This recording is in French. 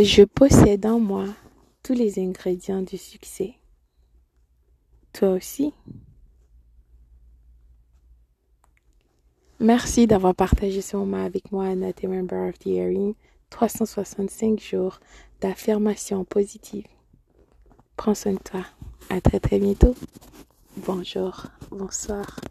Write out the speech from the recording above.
Je possède en moi tous les ingrédients du succès. Toi aussi. Merci d'avoir partagé ce moment avec moi, Anna, Member of the Hearing. 365 jours d'affirmation positive. Prends soin de toi. À très très bientôt. Bonjour, bonsoir.